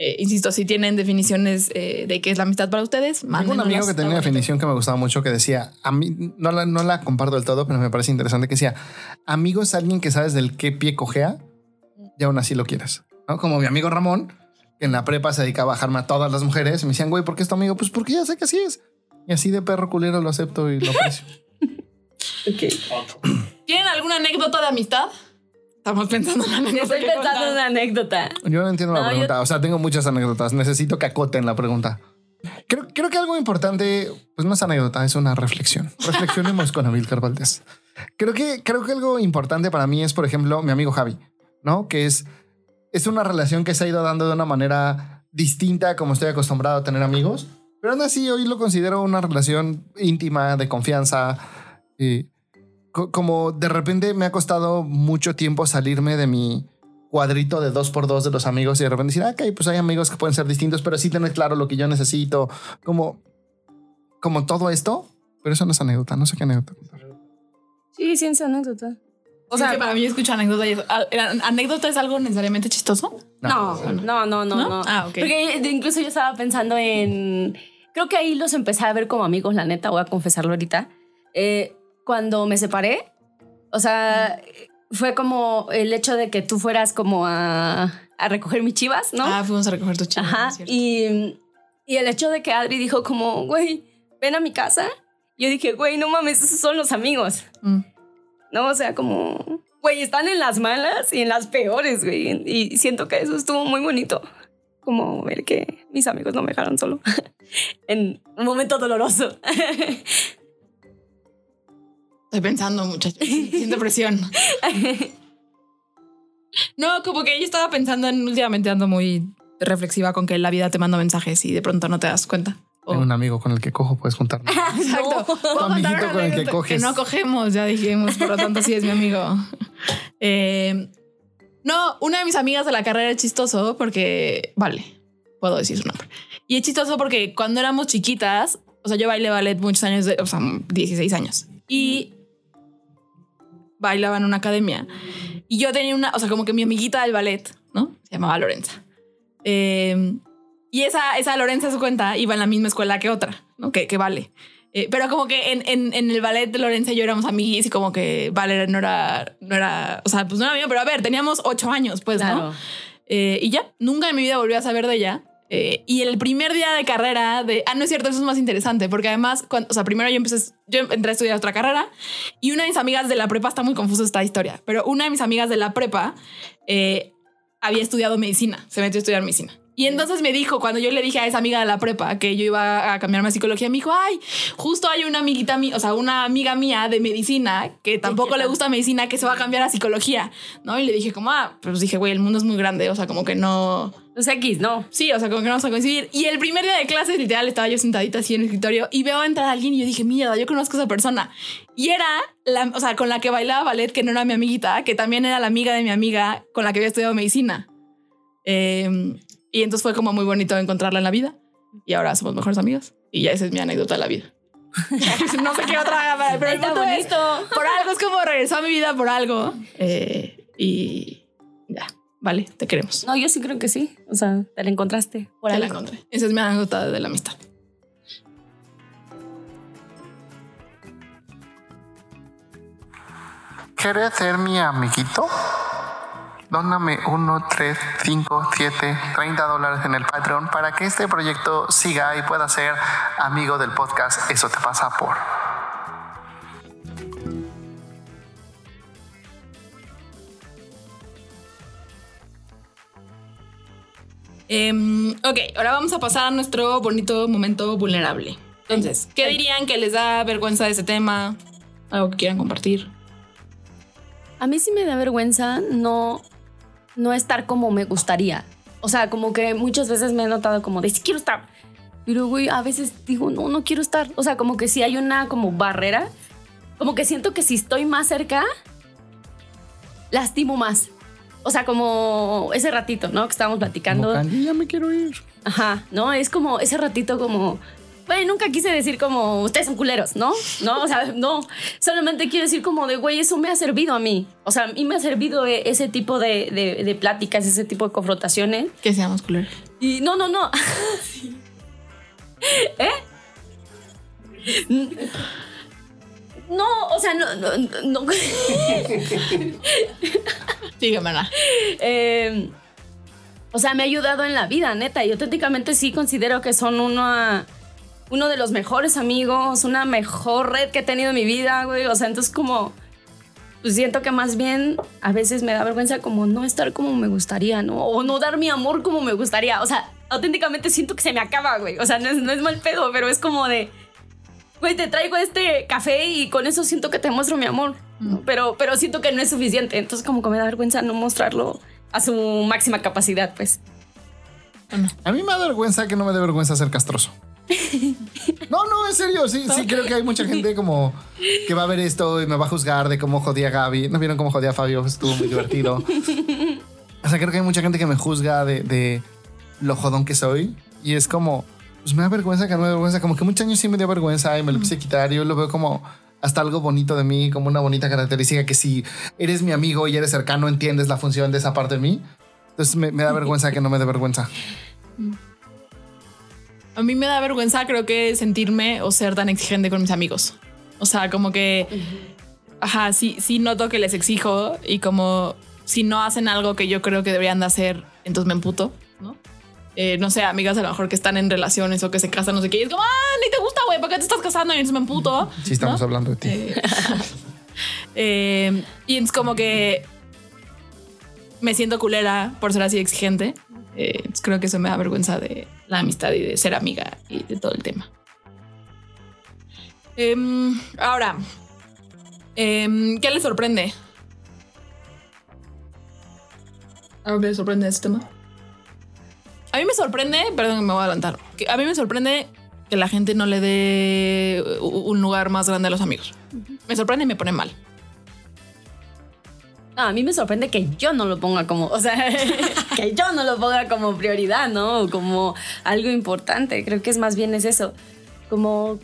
Eh, insisto, si tienen definiciones eh, de qué es la amistad para ustedes, Tengo un amigo que tenía una definición que me gustaba mucho que decía, a mí no la, no la comparto del todo, pero me parece interesante que decía, amigo es alguien que sabes del qué pie cojea y aún así lo quieres. ¿no? Como mi amigo Ramón, que en la prepa se dedicaba a bajarme a todas las mujeres y me decían, güey, ¿por qué es tu amigo? Pues porque ya sé que así es. Y así de perro culero lo acepto y lo aprecio. [laughs] ¿Tienen alguna anécdota de amistad? Estamos pensando en una anécdota. Estoy pensando en una anécdota. Yo no entiendo la pregunta. O sea, tengo muchas anécdotas. Necesito que acoten la pregunta. Creo, creo que algo importante, pues no es anécdota, es una reflexión. Reflexionemos con Amilcar Valdés. Creo que, creo que algo importante para mí es, por ejemplo, mi amigo Javi, ¿no? Que es, es una relación que se ha ido dando de una manera distinta como estoy acostumbrado a tener amigos. Pero aún así, hoy lo considero una relación íntima, de confianza. Y como de repente me ha costado mucho tiempo salirme de mi cuadrito de dos por dos de los amigos y de repente decir, ah, ok, pues hay amigos que pueden ser distintos, pero sí tener claro lo que yo necesito, como, como todo esto, pero eso no es anécdota, no sé qué anécdota Sí, sí es anécdota. O sea, que para mí escuchar anécdota y ah, ¿Anécdota es algo necesariamente chistoso? No, no, no, no, no. Ah, ok. Porque incluso yo estaba pensando en... Creo que ahí los empecé a ver como amigos, la neta, voy a confesarlo ahorita. Eh, cuando me separé, o sea, fue como el hecho de que tú fueras como a, a recoger mis chivas, ¿no? Ah, fuimos a recoger tus chivas. Ajá. Y, y, el hecho de que Adri dijo como, güey, ven a mi casa. Yo dije, güey, no mames, esos son los amigos. Mm. No, o sea, como, güey, están en las malas y en las peores, güey. Y siento que eso estuvo muy bonito. Como ver que mis amigos no me dejaron solo [laughs] en un momento doloroso. [laughs] Estoy pensando, muchachos. Siento presión. [laughs] No, como que yo estaba pensando en últimamente ando muy reflexiva con que la vida te manda mensajes y de pronto no te das cuenta. O- Tengo un amigo con el que cojo, puedes juntarnos. [laughs] Exacto. Contar amiguito con el que coges. no cogemos, ya dijimos, por lo tanto sí es mi amigo. Eh, no, una de mis amigas de la carrera es chistoso porque, vale, puedo decir su nombre. Y es chistoso porque cuando éramos chiquitas, o sea, yo bailé ballet muchos años, de- o sea, 16 años. Y bailaba en una academia. Y yo tenía una, o sea, como que mi amiguita del ballet, ¿no? Se llamaba Lorenza. Eh, y esa, esa Lorenza, su cuenta, iba en la misma escuela que otra, ¿no? Que, que Vale. Eh, pero como que en, en, en el ballet de Lorenza y yo éramos amiguis y como que Vale no era, no era, o sea, pues no era mío, pero a ver, teníamos ocho años, pues, ¿no? Eh, y ya, nunca en mi vida volví a saber de ella. Eh, y el primer día de carrera de... Ah, no es cierto, eso es más interesante, porque además, cuando, o sea, primero yo empecé, yo entré a estudiar otra carrera y una de mis amigas de la prepa, está muy confusa esta historia, pero una de mis amigas de la prepa eh, había estudiado medicina, se metió a estudiar medicina. Y entonces me dijo, cuando yo le dije a esa amiga de la prepa que yo iba a cambiarme a psicología, me dijo, ay, justo hay una amiguita mía, o sea, una amiga mía de medicina que tampoco le gusta medicina, que se va a cambiar a psicología, ¿no? Y le dije como, ah, pues dije, güey, el mundo es muy grande, o sea, como que no... Los X, no. Sí, o sea, como que no vamos a coincidir. Y el primer día de clases, literal, estaba yo sentadita así en el escritorio y veo entrar a alguien y yo dije, mierda, yo conozco a esa persona. Y era, la, o sea, con la que bailaba ballet, que no era mi amiguita, que también era la amiga de mi amiga con la que había estudiado medicina. Eh, y entonces fue como muy bonito encontrarla en la vida. Y ahora somos mejores amigos. Y ya esa es mi anécdota de la vida. [laughs] no sé qué otra, pero el Está punto es, bonito. por algo es como regresó a mi vida por algo. Eh, y ya, vale, te queremos. No, yo sí creo que sí. O sea, te la encontraste por Te la algo. encontré. Esa es mi anécdota de la amistad. ¿Quieres ser mi amiguito? Dóname 1, 3, 5, 7, 30 dólares en el Patreon para que este proyecto siga y pueda ser amigo del podcast Eso te pasa por. Em, ok, ahora vamos a pasar a nuestro bonito momento vulnerable. Entonces, ¿qué dirían que les da vergüenza de ese tema? ¿Algo que quieran compartir? A mí sí me da vergüenza no, no estar como me gustaría. O sea, como que muchas veces me he notado como de sí quiero estar. Pero, güey, a veces digo, no, no quiero estar. O sea, como que si hay una como barrera. Como que siento que si estoy más cerca, lastimo más. O sea, como ese ratito, ¿no? Que estábamos platicando. ya me quiero ir. Ajá, ¿no? Es como ese ratito como... Güey, nunca quise decir como ustedes son culeros, ¿no? No, o sea, no. Solamente quiero decir como de, güey, eso me ha servido a mí. O sea, a mí me ha servido e- ese tipo de, de- de pláticas, ese tipo de confrontaciones. Que seamos culeros. Y no, no, no. [laughs] ¿Eh? No, o sea, no, no, no. [laughs] Sígueme, Ana. Eh, o sea, me ha ayudado en la vida, neta. Y auténticamente sí considero que son uno, uno de los mejores amigos, una mejor red que he tenido en mi vida, güey. O sea, entonces como... Pues siento que más bien a veces me da vergüenza como no estar como me gustaría, ¿no? O no dar mi amor como me gustaría. O sea, auténticamente siento que se me acaba, güey. O sea, no es, no es mal pedo, pero es como de... Güey, te traigo este café y con eso siento que te muestro mi amor. ¿no? Pero, pero siento que no es suficiente. Entonces como que me da vergüenza no mostrarlo a su máxima capacidad, pues. A mí me da vergüenza que no me dé vergüenza ser castroso. No, no, en serio, sí, sí, creo que hay mucha gente como que va a ver esto y me va a juzgar de cómo jodía a Gaby. ¿No vieron cómo jodía a Fabio? Estuvo muy divertido. O sea, creo que hay mucha gente que me juzga de, de lo jodón que soy y es como, pues me da vergüenza que no me da vergüenza. Como que muchos años sí me dio vergüenza y me lo quise quitar y yo lo veo como hasta algo bonito de mí, como una bonita característica que si eres mi amigo y eres cercano, entiendes la función de esa parte de mí. Entonces me, me da vergüenza que no me dé vergüenza. A mí me da vergüenza, creo que sentirme o ser tan exigente con mis amigos. O sea, como que, ajá, sí, sí noto que les exijo y como si no hacen algo que yo creo que deberían de hacer, entonces me emputo, ¿no? Eh, no sé, amigas a lo mejor que están en relaciones o que se casan, no sé qué, y es como, ah, ni te gusta, güey, ¿por qué te estás casando? Y entonces me emputo. Sí, estamos ¿no? hablando de ti. Eh, [laughs] eh, y es como que me siento culera por ser así exigente. Eh, entonces creo que eso me da vergüenza de la amistad y de ser amiga y de todo el tema. Em, ahora, em, ¿qué les sorprende? ¿Algo que les sorprende de este tema? A mí me sorprende, perdón, me voy a adelantar. a mí me sorprende que la gente no le dé un lugar más grande a los amigos. Me sorprende y me pone mal. No, a mí me sorprende que yo no lo ponga como, o sea, [laughs] que yo no lo ponga como prioridad, ¿no? Como algo importante. Creo que es más bien es eso, como,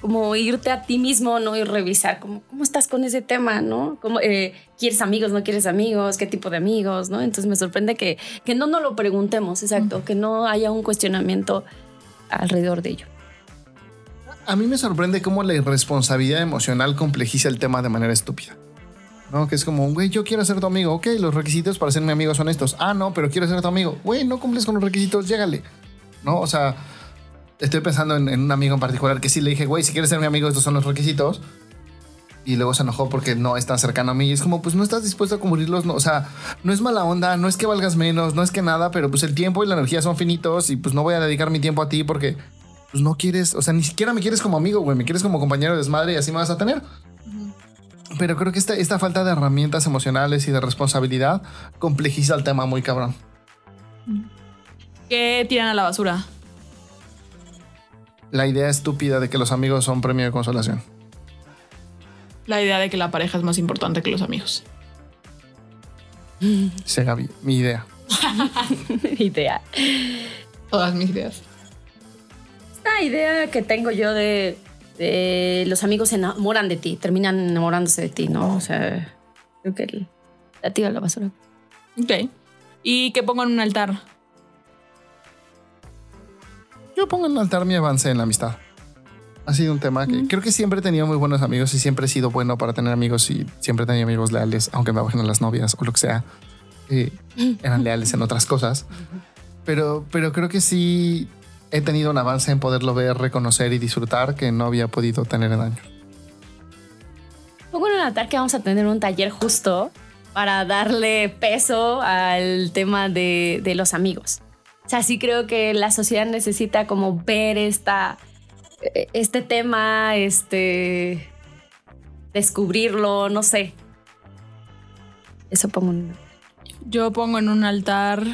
como irte a ti mismo, ¿no? Y revisar cómo, cómo estás con ese tema, ¿no? Cómo, eh, ¿Quieres amigos, no quieres amigos? ¿Qué tipo de amigos, no? Entonces me sorprende que, que no nos lo preguntemos, exacto, que no haya un cuestionamiento alrededor de ello. A mí me sorprende cómo la irresponsabilidad emocional complejiza el tema de manera estúpida. ¿No? Que es como, güey, yo quiero ser tu amigo. Ok, los requisitos para ser mi amigo son estos. Ah, no, pero quiero ser tu amigo. Güey, no cumples con los requisitos, llégale. ¿No? O sea, estoy pensando en, un amigo en particular que sí le dije, güey, si quieres ser mi amigo, estos son los requisitos. Y luego se enojó porque no es tan cercano a mí. Y es como, pues no estás dispuesto a cumplirlos. No, o sea, no es mala onda, no es que valgas menos, no es que nada, pero pues el tiempo y la energía son finitos y pues no voy a dedicar mi tiempo a ti porque pues no quieres, o sea, ni siquiera me quieres como amigo, güey, me quieres como compañero de desmadre y así me vas a tener. Pero creo que esta, esta falta de herramientas emocionales y de responsabilidad complejiza el tema muy cabrón. ¿Qué tiran a la basura? La idea estúpida de que los amigos son premio de consolación. La idea de que la pareja es más importante que los amigos. [laughs] Gaby, mi idea. [laughs] Idea. Todas mis ideas. Esta idea que tengo yo de, de los amigos se enamoran de ti, terminan enamorándose de ti, ¿no? O sea, creo que el- la tira a la basura. Ok. ¿Y qué pongo en un altar? Yo pongo en altar mi avance en la amistad. Ha sido un tema que creo que siempre he tenido muy buenos amigos y siempre he sido bueno para tener amigos y siempre he tenido amigos leales, aunque me bajen a las novias o lo que sea. Eh, eran leales en otras cosas. Pero, pero creo que sí he tenido un avance en poderlo ver, reconocer y disfrutar que no había podido tener en años. Pongo en el altar que vamos a tener un taller justo para darle peso al tema de, de los amigos. O sea, sí creo que la sociedad necesita como ver esta, este tema, este, descubrirlo, no sé. Eso pongo en... Yo pongo en un altar.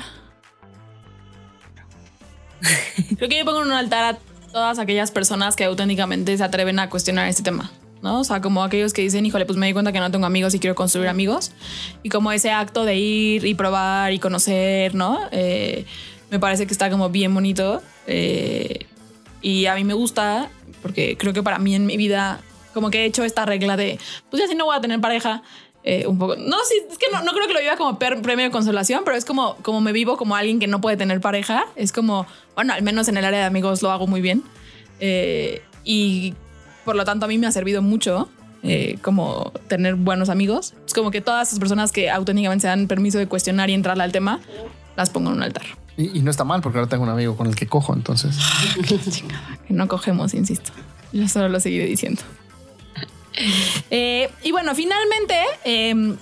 [laughs] Creo que yo pongo en un altar a todas aquellas personas que auténticamente se atreven a cuestionar este tema. ¿no? O sea, como aquellos que dicen, híjole, pues me di cuenta que no tengo amigos y quiero construir amigos. Y como ese acto de ir y probar y conocer, ¿no? Eh, me parece que está como bien bonito. Eh, y a mí me gusta porque creo que para mí en mi vida, como que he hecho esta regla de, pues ya si no voy a tener pareja, eh, un poco. No, sí, es que no, no creo que lo viva como per- premio de consolación, pero es como, como me vivo como alguien que no puede tener pareja. Es como, bueno, al menos en el área de amigos lo hago muy bien. Eh, y por lo tanto a mí me ha servido mucho eh, como tener buenos amigos. Es como que todas esas personas que auténticamente se dan permiso de cuestionar y entrar al tema, las pongo en un altar. Y, y no está mal porque ahora tengo un amigo con el que cojo, entonces. [laughs] Que no cogemos, insisto. Yo solo lo seguiré diciendo. [laughs] Eh, y bueno, finalmente, eh,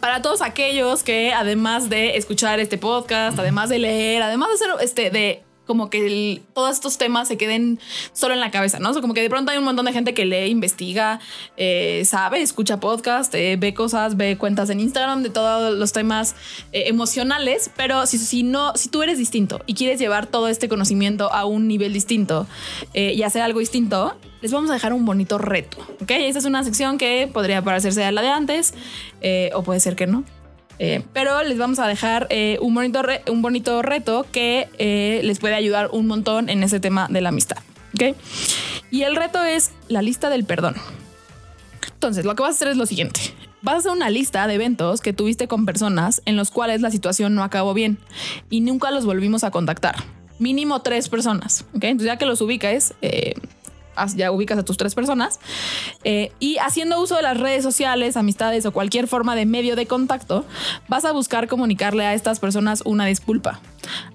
para todos aquellos que además de escuchar este podcast, además de leer, además de hacer este, de como que todos estos temas se queden solo en la cabeza, ¿no? O sea, como que de pronto hay un montón de gente que lee, investiga, eh, sabe, escucha podcast, eh, ve cosas, ve cuentas en Instagram de todos los temas emocionales, pero si, no, si tú eres distinto y quieres llevar todo este conocimiento a un nivel distinto y hacer algo distinto, les vamos a dejar un bonito reto, ¿ok? Esta es una sección que podría parecerse a la de antes eh, o puede ser que no. Eh, pero les vamos a dejar eh, un, bonito re- un bonito reto que les puede ayudar un montón en ese tema de la amistad. ¿ok? Y el reto es la lista del perdón. Entonces, lo que vas a hacer es lo siguiente. Vas a hacer una lista de eventos que tuviste con personas en los cuales la situación no acabó bien y nunca los volvimos a contactar. Mínimo tres personas. ¿ok? Entonces, ya que los ubicas, eh, ya ubicas a tus tres personas eh, y haciendo uso de las redes sociales, amistades o cualquier forma de medio de contacto, vas a buscar comunicarle a estas personas una disculpa,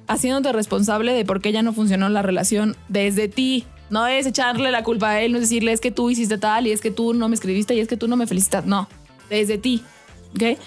haciéndote responsable de por qué ya no funcionó la relación desde ti. No es echarle la culpa a él, no es decirle es que tú hiciste tal y es que tú no me escribiste y es que tú no me felicitas. No, desde ti. ¿Ok?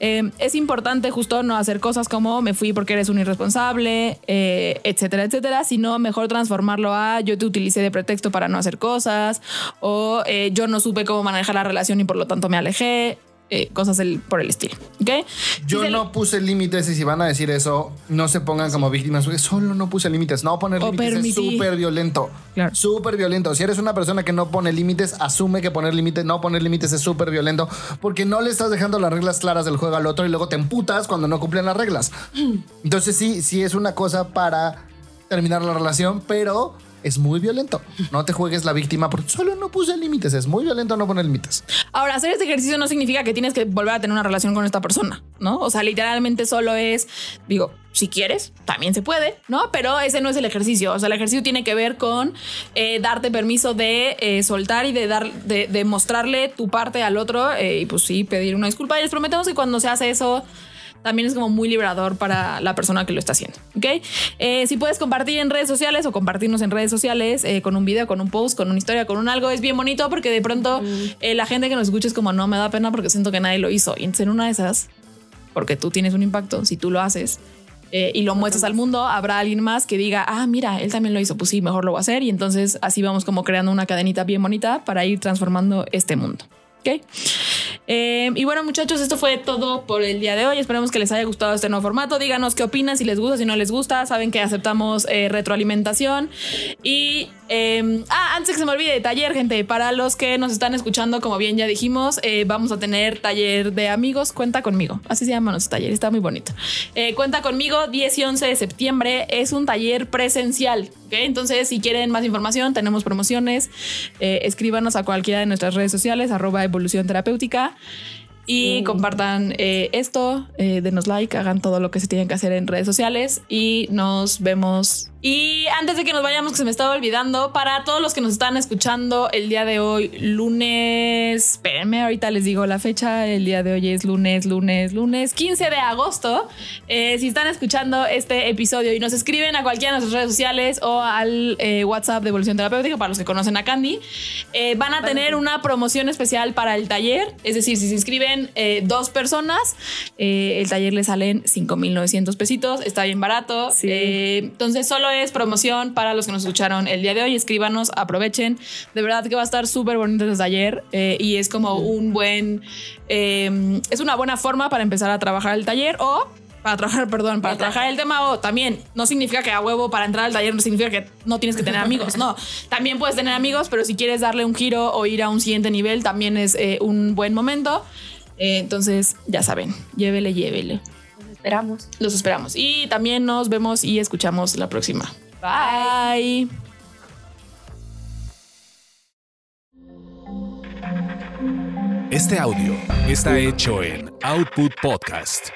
Eh, es importante justo no hacer cosas como me fui porque eres un irresponsable, eh, etcétera, etcétera, sino mejor transformarlo a yo te utilicé de pretexto para no hacer cosas o eh, yo no supe cómo manejar la relación y por lo tanto me alejé. Eh, cosas por el estilo. ¿Ok? Yo Si no puse límites y si van a decir eso, no se pongan como víctimas. porque Solo no puse límites. No poner O límites es súper violento. Claro. Súper violento. Si eres una persona que no pone límites, asume que poner límites, no poner límites es súper violento porque no le estás dejando las reglas claras del juego al otro y luego te emputas cuando no cumplen las reglas. [clears throat] Entonces sí, sí es una cosa para terminar la relación, pero es muy violento. No te juegues la víctima porque solo no puse límites. Es muy violento no poner límites. Ahora, hacer este ejercicio no significa que tienes que volver a tener una relación con esta persona, ¿no? O sea, literalmente solo es, digo, si quieres, también se puede, ¿no? Pero ese no es el ejercicio. O sea, el ejercicio tiene que ver con eh, darte permiso de eh, soltar y de dar, de, de mostrarle tu parte al otro eh, y pues sí, pedir una disculpa. Y les prometemos que cuando se hace eso, también es como muy liberador para la persona que lo está haciendo. ¿Ok? Eh, si puedes compartir en redes sociales o compartirnos en redes sociales eh, con un video, con un post, con una historia, con un algo, es bien bonito porque de pronto eh, la gente que nos escucha es como no me da pena porque siento que nadie lo hizo. Y en una de esas, porque tú tienes un impacto, si tú lo haces. eh, y lo muestras al mundo, habrá alguien más que diga, ah, mira, él también lo hizo, pues sí, mejor lo voy a hacer. Y entonces así vamos como creando una cadenita bien bonita para ir transformando este mundo. ¿Ok? Eh, y bueno, muchachos, esto fue todo por el día de hoy. Esperemos que les haya gustado este nuevo formato. Díganos qué opinan, si les gusta, si no les gusta. Saben que aceptamos eh, retroalimentación. Y, eh, ah, antes que se me olvide, taller, gente. Para los que nos están escuchando, como bien ya dijimos, eh, vamos a tener taller de amigos. Cuenta conmigo. Así se llama nuestro taller. Está muy bonito. Eh, cuenta conmigo, 10 y 11 de septiembre. Es un taller presencial. Entonces, si quieren más información, tenemos promociones. Eh, escríbanos a cualquiera de nuestras redes sociales, arroba evolución terapéutica. Y compartan eh, esto, denos like, hagan todo lo que se tienen que hacer en redes sociales y nos vemos. Y antes de que nos vayamos, que se me estaba olvidando, para todos los que nos están escuchando el día de hoy, lunes, espérenme, ahorita les digo la fecha, el día de hoy es lunes, lunes, lunes, 15 de agosto. Eh, si están escuchando este episodio y nos escriben a cualquiera de nuestras redes sociales o al eh, WhatsApp de Evolución Terapéutica, para los que conocen a Candy, eh, van a tener una promoción especial para el taller. Es decir, si se inscriben dos personas, el taller le salen 5,900 pesitos. Está bien barato. Sí. Entonces, solo promoción para los que nos escucharon el día de hoy. Escríbanos, aprovechen. De verdad que va a estar súper bonito este taller eh, y es como un buen. eh, es una buena forma para empezar a trabajar el taller o. Para trabajar, [laughs] perdón, para trabajar el tema o también no significa que a huevo para entrar al taller no significa que no tienes que tener amigos, no. También puedes tener amigos, pero si quieres darle un giro o ir a un siguiente nivel, también es eh, un buen momento. Eh, entonces, ya saben, llévele, llévele. Los esperamos. Los esperamos. Y también nos vemos y escuchamos la próxima. Bye. Este audio está hecho en Output Podcast.